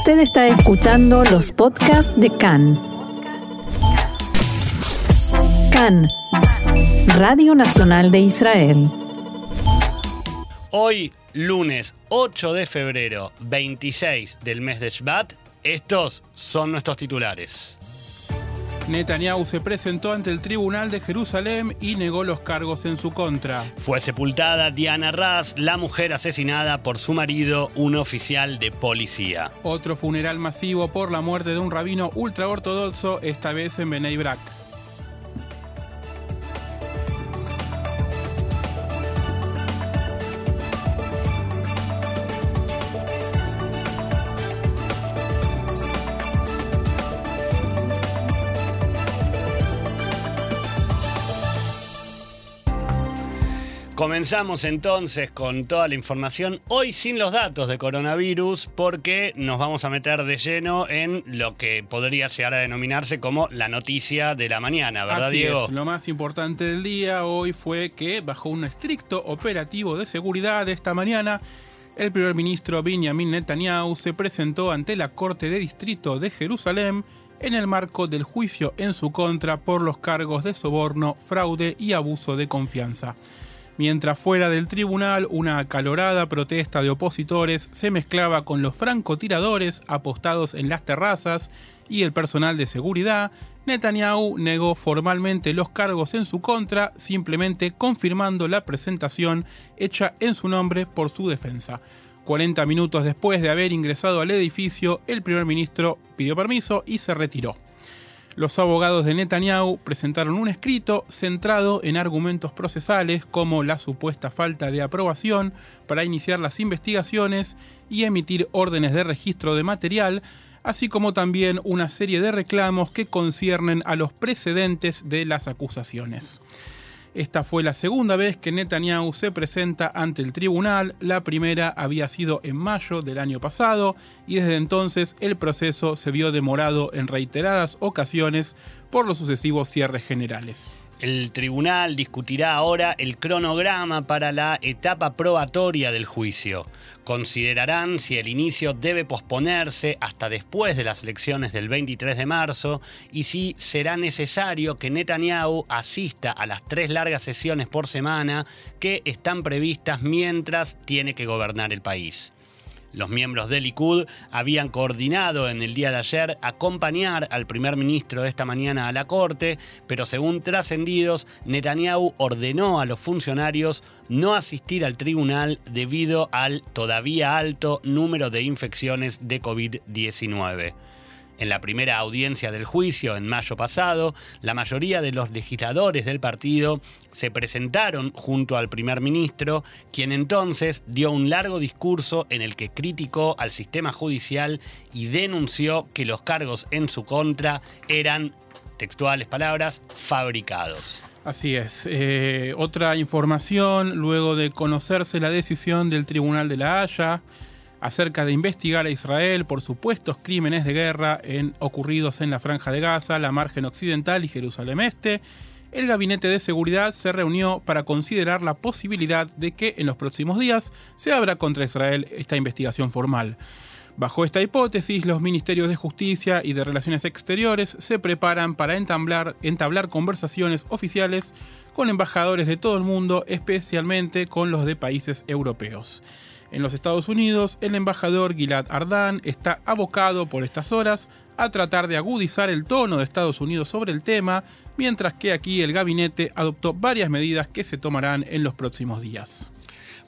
Usted está escuchando los podcasts de CAN. CAN, Radio Nacional de Israel. Hoy, lunes 8 de febrero, 26 del mes de Shvat, estos son nuestros titulares. Netanyahu se presentó ante el Tribunal de Jerusalén y negó los cargos en su contra. Fue sepultada Diana Raz, la mujer asesinada por su marido, un oficial de policía. Otro funeral masivo por la muerte de un rabino ultraortodoxo, esta vez en Bnei Brak. Comenzamos entonces con toda la información, hoy sin los datos de coronavirus, porque nos vamos a meter de lleno en lo que podría llegar a denominarse como la noticia de la mañana, ¿verdad, Así Diego? es, lo más importante del día hoy fue que, bajo un estricto operativo de seguridad esta mañana, el primer ministro Benjamin Netanyahu se presentó ante la Corte de Distrito de Jerusalén en el marco del juicio en su contra por los cargos de soborno, fraude y abuso de confianza. Mientras fuera del tribunal una acalorada protesta de opositores se mezclaba con los francotiradores apostados en las terrazas y el personal de seguridad, Netanyahu negó formalmente los cargos en su contra, simplemente confirmando la presentación hecha en su nombre por su defensa. 40 minutos después de haber ingresado al edificio, el primer ministro pidió permiso y se retiró. Los abogados de Netanyahu presentaron un escrito centrado en argumentos procesales como la supuesta falta de aprobación para iniciar las investigaciones y emitir órdenes de registro de material, así como también una serie de reclamos que conciernen a los precedentes de las acusaciones. Esta fue la segunda vez que Netanyahu se presenta ante el tribunal, la primera había sido en mayo del año pasado y desde entonces el proceso se vio demorado en reiteradas ocasiones por los sucesivos cierres generales. El tribunal discutirá ahora el cronograma para la etapa probatoria del juicio. Considerarán si el inicio debe posponerse hasta después de las elecciones del 23 de marzo y si será necesario que Netanyahu asista a las tres largas sesiones por semana que están previstas mientras tiene que gobernar el país. Los miembros del Likud habían coordinado en el día de ayer acompañar al primer ministro esta mañana a la corte, pero según trascendidos, Netanyahu ordenó a los funcionarios no asistir al tribunal debido al todavía alto número de infecciones de COVID-19. En la primera audiencia del juicio, en mayo pasado, la mayoría de los legisladores del partido se presentaron junto al primer ministro, quien entonces dio un largo discurso en el que criticó al sistema judicial y denunció que los cargos en su contra eran, textuales palabras, fabricados. Así es. Eh, otra información, luego de conocerse la decisión del Tribunal de la Haya, acerca de investigar a Israel por supuestos crímenes de guerra en, ocurridos en la Franja de Gaza, la margen occidental y Jerusalén Este, el Gabinete de Seguridad se reunió para considerar la posibilidad de que en los próximos días se abra contra Israel esta investigación formal. Bajo esta hipótesis, los ministerios de Justicia y de Relaciones Exteriores se preparan para entablar, entablar conversaciones oficiales con embajadores de todo el mundo, especialmente con los de países europeos. En los Estados Unidos, el embajador Gilad Ardan está abocado por estas horas a tratar de agudizar el tono de Estados Unidos sobre el tema, mientras que aquí el gabinete adoptó varias medidas que se tomarán en los próximos días.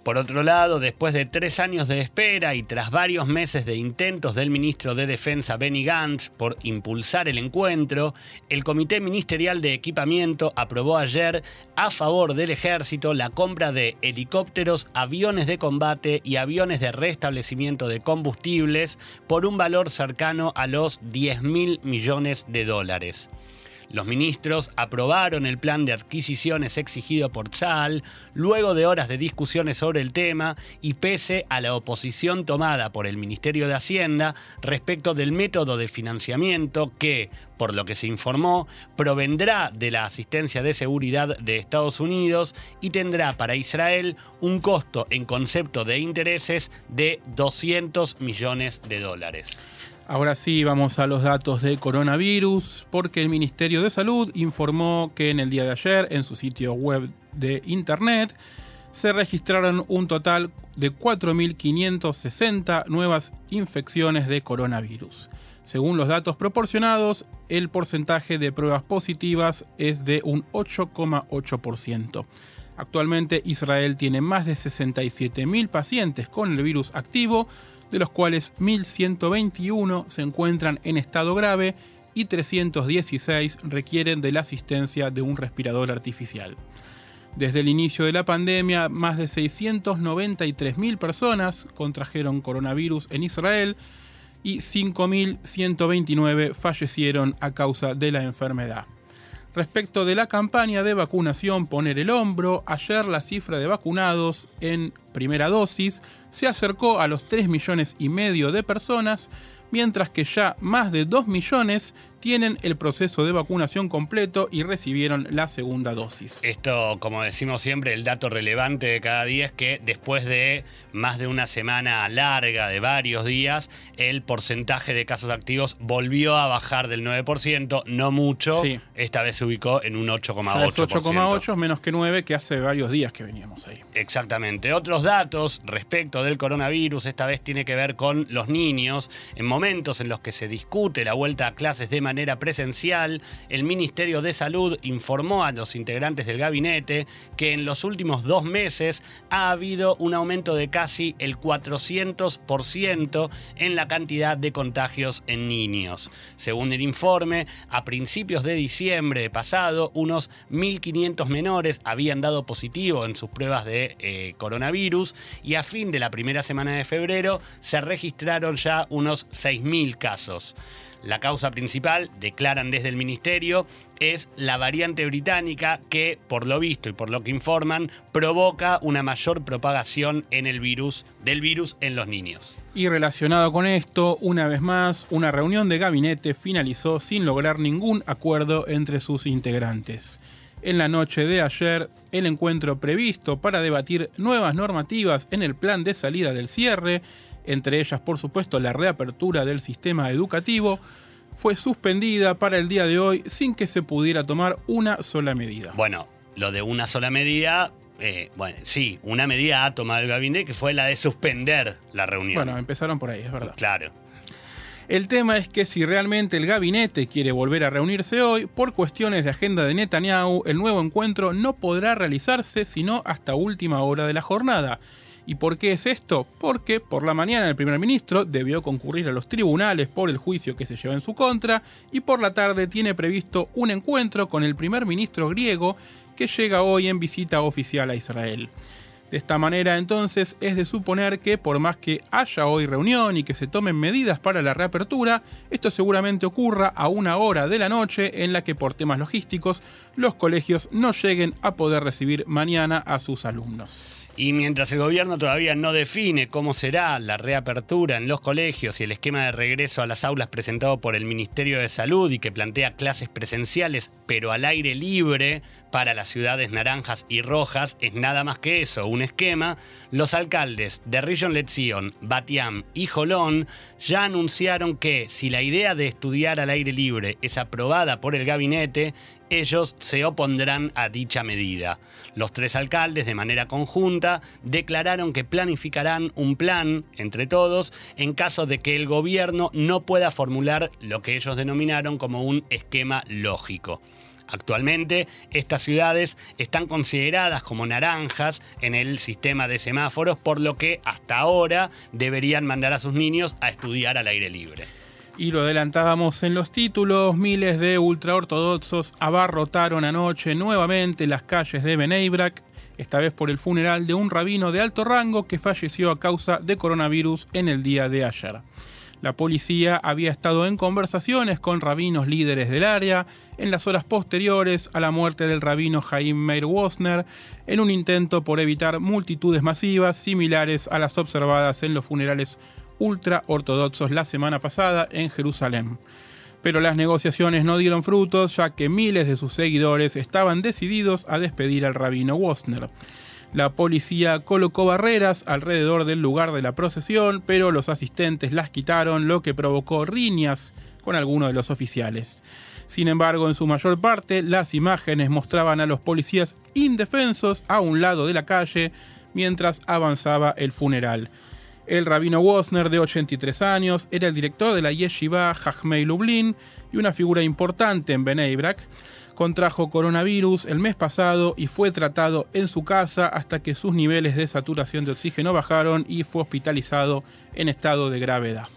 Por otro lado, después de tres años de espera y tras varios meses de intentos del ministro de Defensa Benny Gantz por impulsar el encuentro, el Comité Ministerial de Equipamiento aprobó ayer a favor del ejército la compra de helicópteros, aviones de combate y aviones de restablecimiento de combustibles por un valor cercano a los 10 mil millones de dólares. Los ministros aprobaron el plan de adquisiciones exigido por Tzal luego de horas de discusiones sobre el tema y pese a la oposición tomada por el Ministerio de Hacienda respecto del método de financiamiento que, por lo que se informó, provendrá de la asistencia de seguridad de Estados Unidos y tendrá para Israel un costo en concepto de intereses de 200 millones de dólares. Ahora sí, vamos a los datos de coronavirus, porque el Ministerio de Salud informó que en el día de ayer, en su sitio web de Internet, se registraron un total de 4.560 nuevas infecciones de coronavirus. Según los datos proporcionados, el porcentaje de pruebas positivas es de un 8,8%. Actualmente Israel tiene más de 67.000 pacientes con el virus activo, de los cuales 1.121 se encuentran en estado grave y 316 requieren de la asistencia de un respirador artificial. Desde el inicio de la pandemia, más de 693.000 personas contrajeron coronavirus en Israel y 5.129 fallecieron a causa de la enfermedad. Respecto de la campaña de vacunación Poner el Hombro, ayer la cifra de vacunados en primera dosis se acercó a los 3 millones y medio de personas, mientras que ya más de 2 millones tienen el proceso de vacunación completo y recibieron la segunda dosis. Esto, como decimos siempre, el dato relevante de cada día es que después de más de una semana larga, de varios días, el porcentaje de casos activos volvió a bajar del 9%, no mucho, esta vez se ubicó en un 8,8%. 8,8 menos que 9 que hace varios días que veníamos ahí. Exactamente. Otros datos respecto del coronavirus, esta vez tiene que ver con los niños. En momentos en los que se discute la vuelta a clases de manera presencial, el Ministerio de Salud informó a los integrantes del gabinete que en los últimos dos meses ha habido un aumento de casi el 400% en la cantidad de contagios en niños. Según el informe, a principios de diciembre pasado, unos 1.500 menores habían dado positivo en sus pruebas de eh, coronavirus y a fin de la primera semana de febrero se registraron ya unos 6.000 casos. La causa principal, declaran desde el ministerio, es la variante británica que, por lo visto y por lo que informan, provoca una mayor propagación en el virus, del virus en los niños. Y relacionado con esto, una vez más, una reunión de gabinete finalizó sin lograr ningún acuerdo entre sus integrantes. En la noche de ayer, el encuentro previsto para debatir nuevas normativas en el plan de salida del cierre entre ellas por supuesto la reapertura del sistema educativo, fue suspendida para el día de hoy sin que se pudiera tomar una sola medida. Bueno, lo de una sola medida, eh, bueno, sí, una medida ha tomado el gabinete que fue la de suspender la reunión. Bueno, empezaron por ahí, es verdad. Claro. El tema es que si realmente el gabinete quiere volver a reunirse hoy, por cuestiones de agenda de Netanyahu, el nuevo encuentro no podrá realizarse sino hasta última hora de la jornada. ¿Y por qué es esto? Porque por la mañana el primer ministro debió concurrir a los tribunales por el juicio que se lleva en su contra y por la tarde tiene previsto un encuentro con el primer ministro griego que llega hoy en visita oficial a Israel. De esta manera entonces es de suponer que por más que haya hoy reunión y que se tomen medidas para la reapertura, esto seguramente ocurra a una hora de la noche en la que por temas logísticos los colegios no lleguen a poder recibir mañana a sus alumnos. Y mientras el gobierno todavía no define cómo será la reapertura en los colegios y el esquema de regreso a las aulas presentado por el Ministerio de Salud y que plantea clases presenciales pero al aire libre para las ciudades naranjas y rojas es nada más que eso, un esquema, los alcaldes de Rillon Lezion, Batiam y Jolón ya anunciaron que si la idea de estudiar al aire libre es aprobada por el gabinete, ellos se opondrán a dicha medida. Los tres alcaldes, de manera conjunta, declararon que planificarán un plan entre todos en caso de que el gobierno no pueda formular lo que ellos denominaron como un esquema lógico. Actualmente, estas ciudades están consideradas como naranjas en el sistema de semáforos, por lo que hasta ahora deberían mandar a sus niños a estudiar al aire libre. Y lo adelantábamos en los títulos, miles de ultraortodoxos abarrotaron anoche nuevamente las calles de Beneibrak, esta vez por el funeral de un rabino de alto rango que falleció a causa de coronavirus en el día de ayer. La policía había estado en conversaciones con rabinos líderes del área en las horas posteriores a la muerte del rabino Jaim Meir Wosner, en un intento por evitar multitudes masivas similares a las observadas en los funerales ultra ortodoxos la semana pasada en Jerusalén. Pero las negociaciones no dieron frutos ya que miles de sus seguidores estaban decididos a despedir al rabino Wosner. La policía colocó barreras alrededor del lugar de la procesión, pero los asistentes las quitaron, lo que provocó riñas con algunos de los oficiales. Sin embargo, en su mayor parte, las imágenes mostraban a los policías indefensos a un lado de la calle mientras avanzaba el funeral. El rabino Wosner, de 83 años, era el director de la Yeshiva Jachmei Lublin y una figura importante en Bnei Brak contrajo coronavirus el mes pasado y fue tratado en su casa hasta que sus niveles de saturación de oxígeno bajaron y fue hospitalizado en estado de gravedad.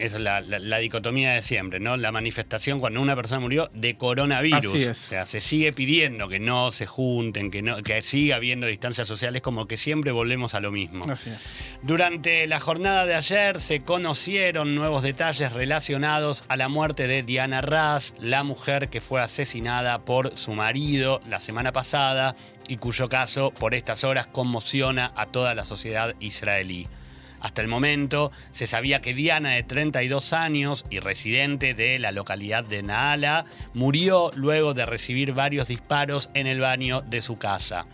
Esa es la, dicotomía de siempre, ¿no? La manifestación cuando una persona murió de coronavirus. Así es. O sea, se sigue pidiendo que no se junten, que, no, que siga habiendo distancias sociales, como que siempre volvemos a lo mismo. Así es. Durante la jornada de ayer se conocieron nuevos detalles relacionados a la muerte de Diana Raz, la mujer que fue asesinada por su marido la semana pasada y cuyo caso por estas horas conmociona a toda la sociedad israelí. Hasta el momento se sabía que Diana, de 32 años y residente de la localidad de Naala, murió luego de recibir varios disparos en el baño de su casa.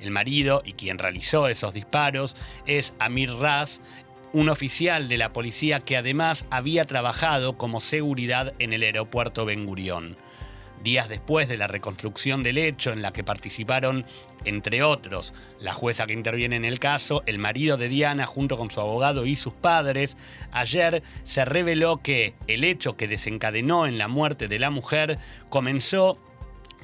El marido y quien realizó esos disparos es Amir Raz, un oficial de la policía que además había trabajado como seguridad en el aeropuerto Ben Gurión días después de la reconstrucción del hecho en la que participaron, entre otros, la jueza que interviene en el caso, el marido de Diana junto con su abogado y sus padres, ayer se reveló que el hecho que desencadenó en la muerte de la mujer comenzó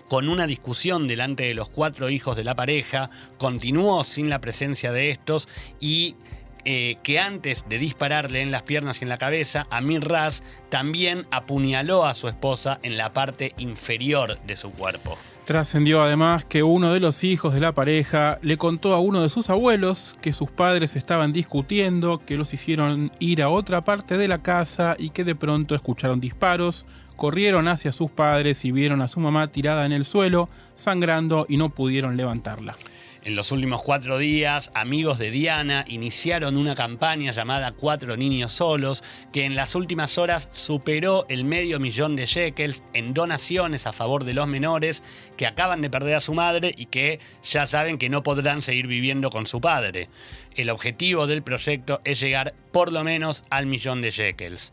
con una discusión delante de los cuatro hijos de la pareja, continuó sin la presencia de estos y eh, que antes de dispararle en las piernas y en la cabeza, Amir Raz también apuñaló a su esposa en la parte inferior de su cuerpo. Trascendió además que uno de los hijos de la pareja le contó a uno de sus abuelos que sus padres estaban discutiendo, que los hicieron ir a otra parte de la casa y que de pronto escucharon disparos, corrieron hacia sus padres y vieron a su mamá tirada en el suelo, sangrando y no pudieron levantarla. En los últimos cuatro días, amigos de Diana iniciaron una campaña llamada Cuatro Niños Solos, que en las últimas horas superó el medio millón de shekels en donaciones a favor de los menores que acaban de perder a su madre y que ya saben que no podrán seguir viviendo con su padre. El objetivo del proyecto es llegar por lo menos al millón de shekels.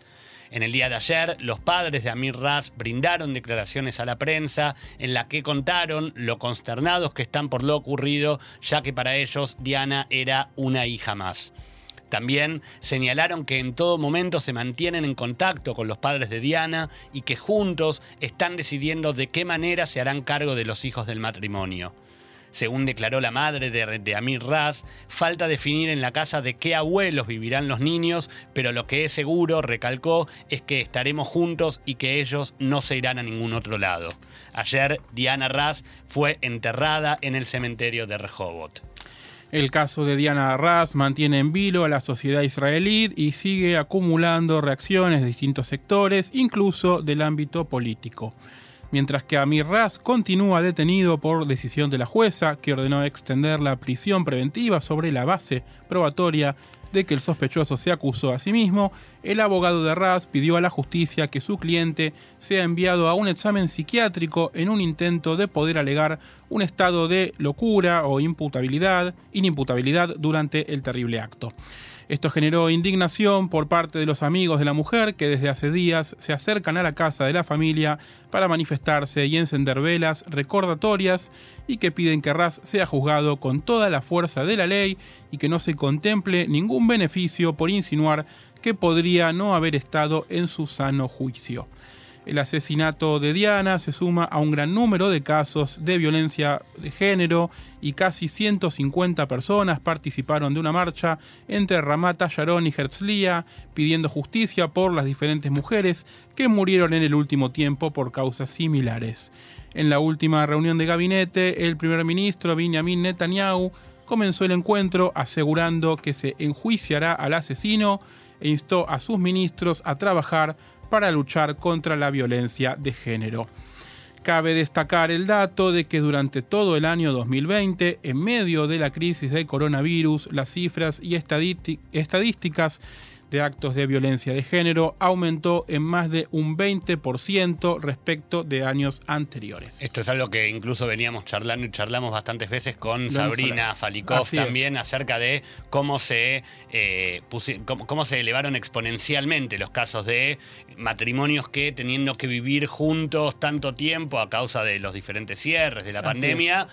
En el día de ayer, los padres de Amir Raz brindaron declaraciones a la prensa en la que contaron lo consternados que están por lo ocurrido, ya que para ellos Diana era una hija más. También señalaron que en todo momento se mantienen en contacto con los padres de Diana y que juntos están decidiendo de qué manera se harán cargo de los hijos del matrimonio. Según declaró la madre de, Amir Raz, falta definir en la casa de qué abuelos vivirán los niños, pero lo que es seguro, recalcó, es que estaremos juntos y que ellos no se irán a ningún otro lado. Ayer, Diana Raz fue enterrada en el cementerio de Rehoboth. El caso de Diana Raz mantiene en vilo a la sociedad israelí y sigue acumulando reacciones de distintos sectores, incluso del ámbito político mientras que Amir Raz continúa detenido por decisión de la jueza que ordenó extender la prisión preventiva sobre la base probatoria de que el sospechoso se acusó a sí mismo, el abogado de Raz pidió a la justicia que su cliente sea enviado a un examen psiquiátrico en un intento de poder alegar un estado de locura o imputabilidad, inimputabilidad durante el terrible acto. Esto generó indignación por parte de los amigos de la mujer que desde hace días se acercan a la casa de la familia para manifestarse y encender velas recordatorias y que piden que Raz sea juzgado con toda la fuerza de la ley y que no se contemple ningún beneficio por insinuar que podría no haber estado en su sano juicio. El asesinato de Diana se suma a un gran número de casos de violencia de género y casi 150 personas participaron de una marcha entre Ramata, Sharon y Herzliya pidiendo justicia por las diferentes mujeres que murieron en el último tiempo por causas similares. En la última reunión de gabinete, el primer ministro Benjamin Netanyahu comenzó el encuentro asegurando que se enjuiciará al asesino e instó a sus ministros a trabajar para luchar contra la violencia de género. Cabe destacar el dato de que durante todo el año 2020, en medio de la crisis del coronavirus, las cifras y estadísticas de actos de violencia de género aumentó en más de un 20% respecto de años anteriores. Esto es algo que incluso veníamos charlando y charlamos bastantes veces con Sabrina Falikov también acerca de cómo se, eh, cómo, se elevaron exponencialmente los casos de matrimonios que teniendo que vivir juntos tanto tiempo a causa de los diferentes cierres de la pandemia,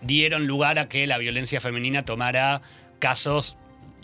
dieron lugar a que la violencia femenina tomara casos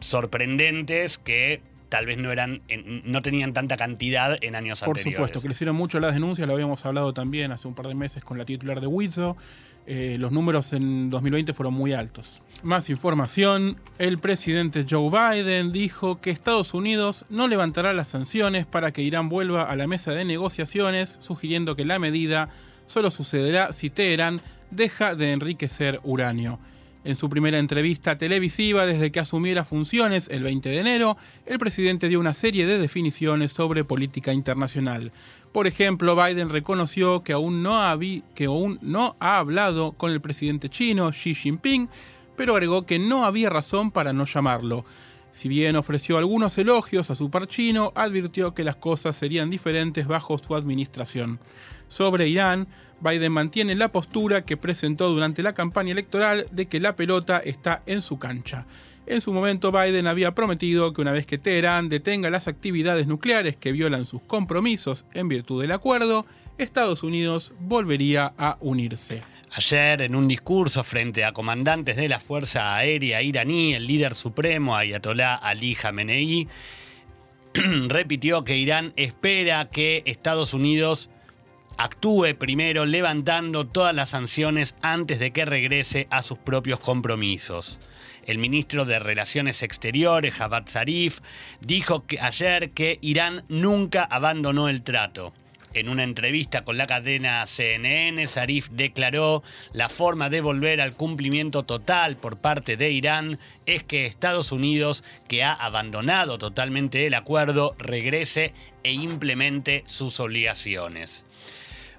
sorprendentes que tal vez no eran no tenían tanta cantidad en años anteriores. Por supuesto, crecieron mucho las denuncias, lo habíamos hablado también hace un par de meses con la titular de Wizo. Eh, los números en 2020 fueron muy altos. Más información, el presidente Joe Biden dijo que Estados Unidos no levantará las sanciones para que Irán vuelva a la mesa de negociaciones, sugiriendo que la medida solo sucederá si Teherán deja de enriquecer uranio. En su primera entrevista televisiva desde que asumiera funciones el 20 de enero, el presidente dio una serie de definiciones sobre política internacional. Por ejemplo, Biden reconoció que aún no ha, que aún no ha hablado con el presidente chino Xi Jinping, pero agregó que no había razón para no llamarlo. Si bien ofreció algunos elogios a su par chino, advirtió que las cosas serían diferentes bajo su administración. Sobre Irán, Biden mantiene la postura que presentó durante la campaña electoral de que la pelota está en su cancha. En su momento Biden había prometido que una vez que Teherán detenga las actividades nucleares que violan sus compromisos en virtud del acuerdo, Estados Unidos volvería a unirse. Ayer, en un discurso frente a comandantes de la Fuerza Aérea iraní, el líder supremo Ayatollah Ali Khamenei repitió que Irán espera que Estados Unidos actúe primero levantando todas las sanciones antes de que regrese a sus propios compromisos. El ministro de Relaciones Exteriores, Javad Zarif, dijo que ayer que Irán nunca abandonó el trato. En una entrevista con la cadena CNN, Zarif declaró la forma de volver al cumplimiento total por parte de Irán es que Estados Unidos, que ha abandonado totalmente el acuerdo, regrese e implemente sus obligaciones.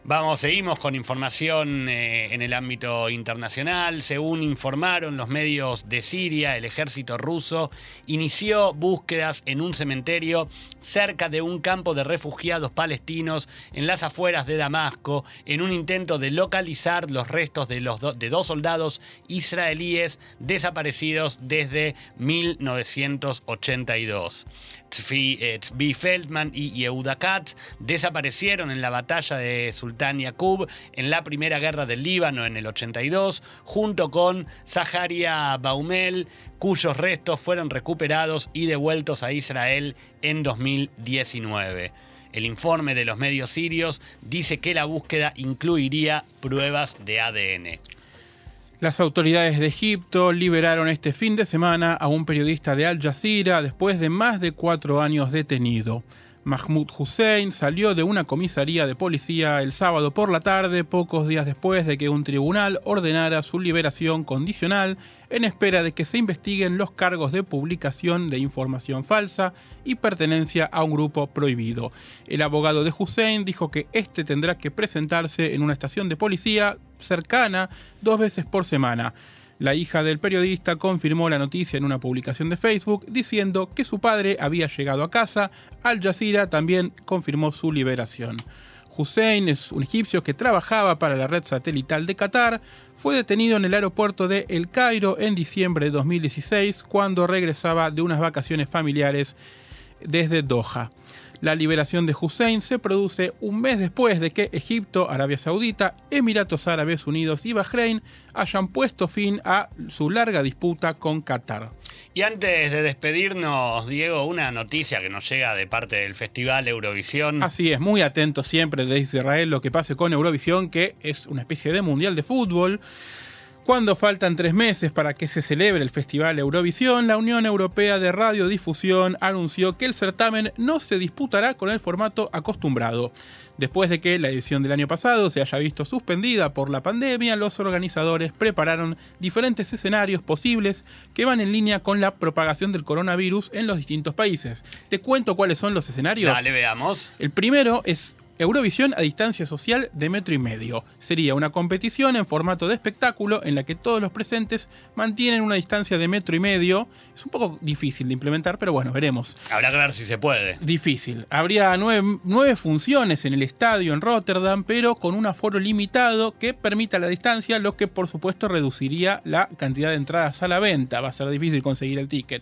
Vamos, seguimos con información eh, en el ámbito internacional. Según informaron los medios de Siria, el ejército ruso inició búsquedas en un cementerio cerca de un campo de refugiados palestinos en las afueras de Damasco, en un intento de localizar los restos de, los de dos soldados israelíes desaparecidos desde 1982. Tzvi Feldman y Yehuda Katz desaparecieron en la batalla de Sultan Yaqub en la Primera Guerra del Líbano en el 82, junto con Zaharia Baumel, cuyos restos fueron recuperados y devueltos a Israel en 2019. El informe de los medios sirios dice que la búsqueda incluiría pruebas de ADN. Las autoridades de Egipto liberaron este fin de semana a un periodista de Al Jazeera después de más de cuatro años detenido. Mahmoud Hussein salió de una comisaría de policía el sábado por la tarde, pocos días después de que un tribunal ordenara su liberación condicional en espera de que se investiguen los cargos de publicación de información falsa y pertenencia a un grupo prohibido. El abogado de Hussein dijo que este tendrá que presentarse en una estación de policía cercana dos veces por semana. La hija del periodista confirmó la noticia en una publicación de Facebook diciendo que su padre había llegado a casa. Al Jazeera también confirmó su liberación. Hussein es un egipcio que trabajaba para la red satelital de Qatar. Fue detenido en el aeropuerto de El Cairo en diciembre de 2016 cuando regresaba de unas vacaciones familiares desde Doha. La liberación de Hussein se produce un mes después de que Egipto, Arabia Saudita, Emiratos Árabes Unidos y Bahrein hayan puesto fin a su larga disputa con Qatar. Y antes de despedirnos, Diego, una noticia que nos llega de parte del Festival Eurovisión. Así es, muy atento siempre desde Israel lo que pase con Eurovisión, que es una especie de mundial de fútbol Cuando faltan tres meses para que se celebre el Festival Eurovisión, la Unión Europea de Radiodifusión anunció que el certamen no se disputará con el formato acostumbrado. Después de que la edición del año pasado se haya visto suspendida por la pandemia, los organizadores prepararon diferentes escenarios posibles que van en línea con la propagación del coronavirus en los distintos países. Te cuento cuáles son los escenarios. Dale, veamos. El primero es Eurovisión a distancia social de metro y medio. Sería una competición en formato de espectáculo en la que todos los presentes mantienen una distancia de metro y medio. Es un poco difícil de implementar, pero bueno, veremos. Habrá que ver si se puede. Difícil. Habría nueve, nueve funciones en el estadio en Rotterdam, pero con un aforo limitado que permita la distancia, lo que por supuesto reduciría la cantidad de entradas a la venta. Va a ser difícil conseguir el ticket.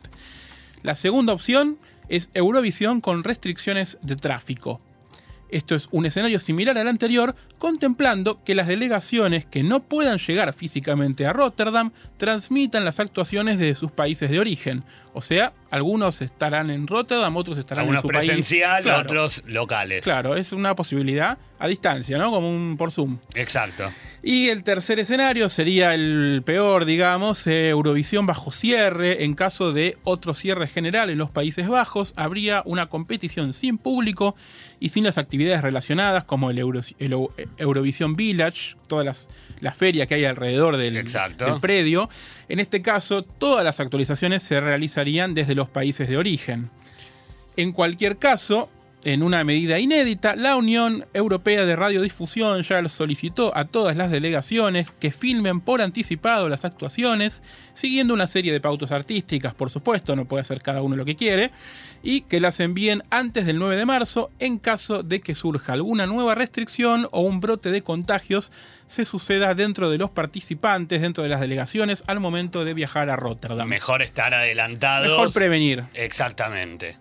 La segunda opción es Eurovisión con restricciones de tráfico. Esto es un escenario similar al anterior, contemplando que las delegaciones que no puedan llegar físicamente a Rotterdam transmitan las actuaciones desde sus países de origen. O sea, algunos estarán en Rotterdam, otros estarán Algunos en su país. presencial, Claro. otros locales. Claro, es una posibilidad a distancia, ¿no? Como un por Zoom. Exacto. Y el tercer escenario sería el peor, digamos, eh, Eurovisión bajo cierre. En caso de otro cierre general en los Países Bajos, habría una competición sin público y sin las actividades relacionadas, como el, Euro- el Eu- Eurovisión Village, todas las, las ferias que hay alrededor del predio. En este caso, todas las actualizaciones se realizarían desde los países de origen. En cualquier caso, en una medida inédita, la Unión Europea de Radiodifusión ya solicitó a todas las delegaciones que filmen por anticipado las actuaciones, siguiendo una serie de pautas artísticas, por supuesto, no puede hacer cada uno lo que quiere, y que las envíen antes del 9 de marzo en caso de que surja alguna nueva restricción o un brote de contagios se suceda dentro de los participantes, dentro de las delegaciones, al momento de viajar a Rotterdam. Mejor estar adelantado. Mejor prevenir. Exactamente.